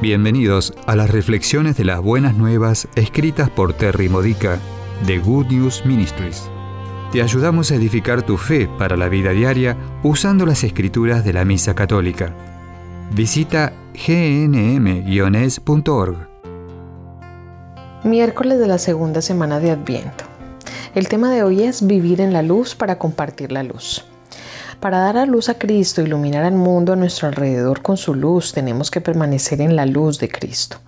Bienvenidos a las reflexiones de las buenas nuevas escritas por Terry Modica de Good News Ministries. Te ayudamos a edificar tu fe para la vida diaria usando las escrituras de la Misa Católica. Visita gnm-es.org. Miércoles de la segunda semana de Adviento. El tema de hoy es vivir en la luz para compartir la luz. Para dar a luz a Cristo, iluminar al mundo a nuestro alrededor con su luz, tenemos que permanecer en la luz de Cristo.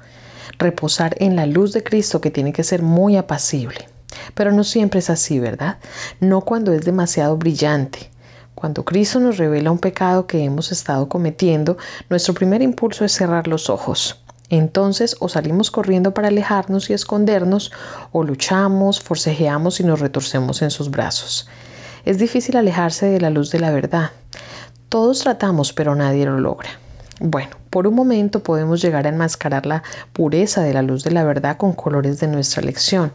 Reposar en la luz de Cristo que tiene que ser muy apacible. Pero no siempre es así, ¿verdad? No cuando es demasiado brillante. Cuando Cristo nos revela un pecado que hemos estado cometiendo, nuestro primer impulso es cerrar los ojos. Entonces o salimos corriendo para alejarnos y escondernos, o luchamos, forcejeamos y nos retorcemos en sus brazos. Es difícil alejarse de la luz de la verdad. Todos tratamos, pero nadie lo logra. Bueno, por un momento podemos llegar a enmascarar la pureza de la luz de la verdad con colores de nuestra lección.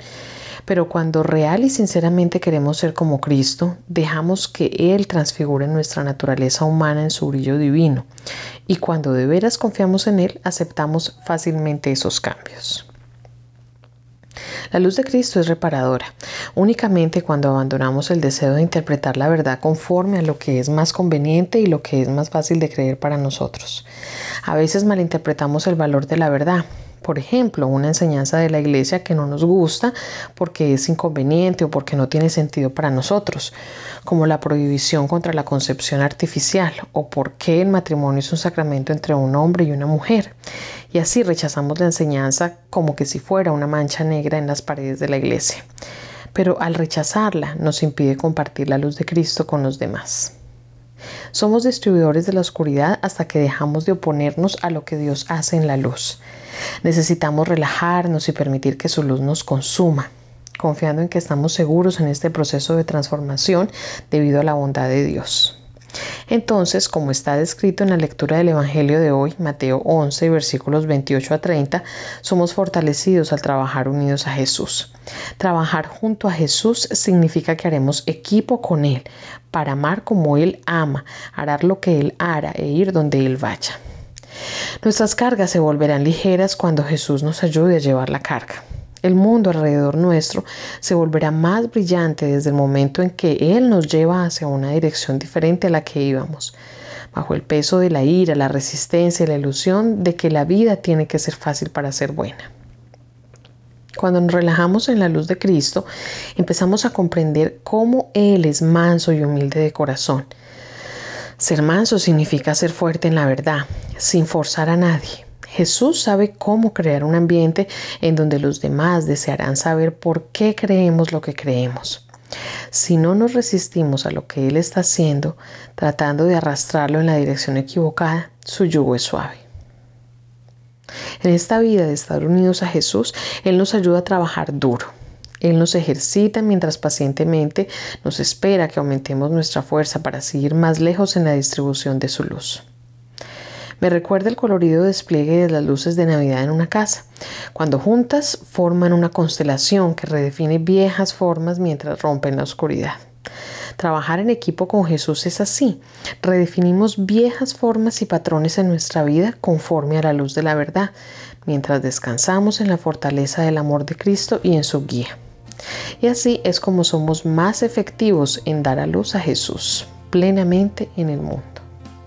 Pero cuando real y sinceramente queremos ser como Cristo, dejamos que Él transfigure nuestra naturaleza humana en su brillo divino. Y cuando de veras confiamos en Él, aceptamos fácilmente esos cambios. La luz de Cristo es reparadora, únicamente cuando abandonamos el deseo de interpretar la verdad conforme a lo que es más conveniente y lo que es más fácil de creer para nosotros. A veces malinterpretamos el valor de la verdad, por ejemplo, una enseñanza de la iglesia que no nos gusta porque es inconveniente o porque no tiene sentido para nosotros, como la prohibición contra la concepción artificial o porque el matrimonio es un sacramento entre un hombre y una mujer. Y así rechazamos la enseñanza como que si fuera una mancha negra en las paredes de la iglesia. Pero al rechazarla nos impide compartir la luz de Cristo con los demás. Somos distribuidores de la oscuridad hasta que dejamos de oponernos a lo que Dios hace en la luz. Necesitamos relajarnos y permitir que su luz nos consuma, confiando en que estamos seguros en este proceso de transformación debido a la bondad de Dios. Entonces, como está descrito en la lectura del Evangelio de hoy, Mateo 11, versículos 28 a 30, somos fortalecidos al trabajar unidos a Jesús. Trabajar junto a Jesús significa que haremos equipo con Él para amar como Él ama, hará lo que Él hará e ir donde Él vaya. Nuestras cargas se volverán ligeras cuando Jesús nos ayude a llevar la carga. El mundo alrededor nuestro se volverá más brillante desde el momento en que Él nos lleva hacia una dirección diferente a la que íbamos, bajo el peso de la ira, la resistencia y la ilusión de que la vida tiene que ser fácil para ser buena. Cuando nos relajamos en la luz de Cristo, empezamos a comprender cómo Él es manso y humilde de corazón. Ser manso significa ser fuerte en la verdad, sin forzar a nadie Jesús sabe cómo crear un ambiente en donde los demás desearán saber por qué creemos lo que creemos. Si no nos resistimos a lo que Él está haciendo, tratando de arrastrarlo en la dirección equivocada, su yugo es suave. En esta vida de estar unidos a Jesús, Él nos ayuda a trabajar duro. Él nos ejercita mientras pacientemente nos espera que aumentemos nuestra fuerza para seguir más lejos en la distribución de su luz. Me recuerda el colorido despliegue de las luces de Navidad en una casa, cuando juntas forman una constelación que redefine viejas formas mientras rompen la oscuridad. Trabajar en equipo con Jesús es así. Redefinimos viejas formas y patrones en nuestra vida conforme a la luz de la verdad, mientras descansamos en la fortaleza del amor de Cristo y en su guía. Y así es como somos más efectivos en dar a luz a Jesús plenamente en el mundo.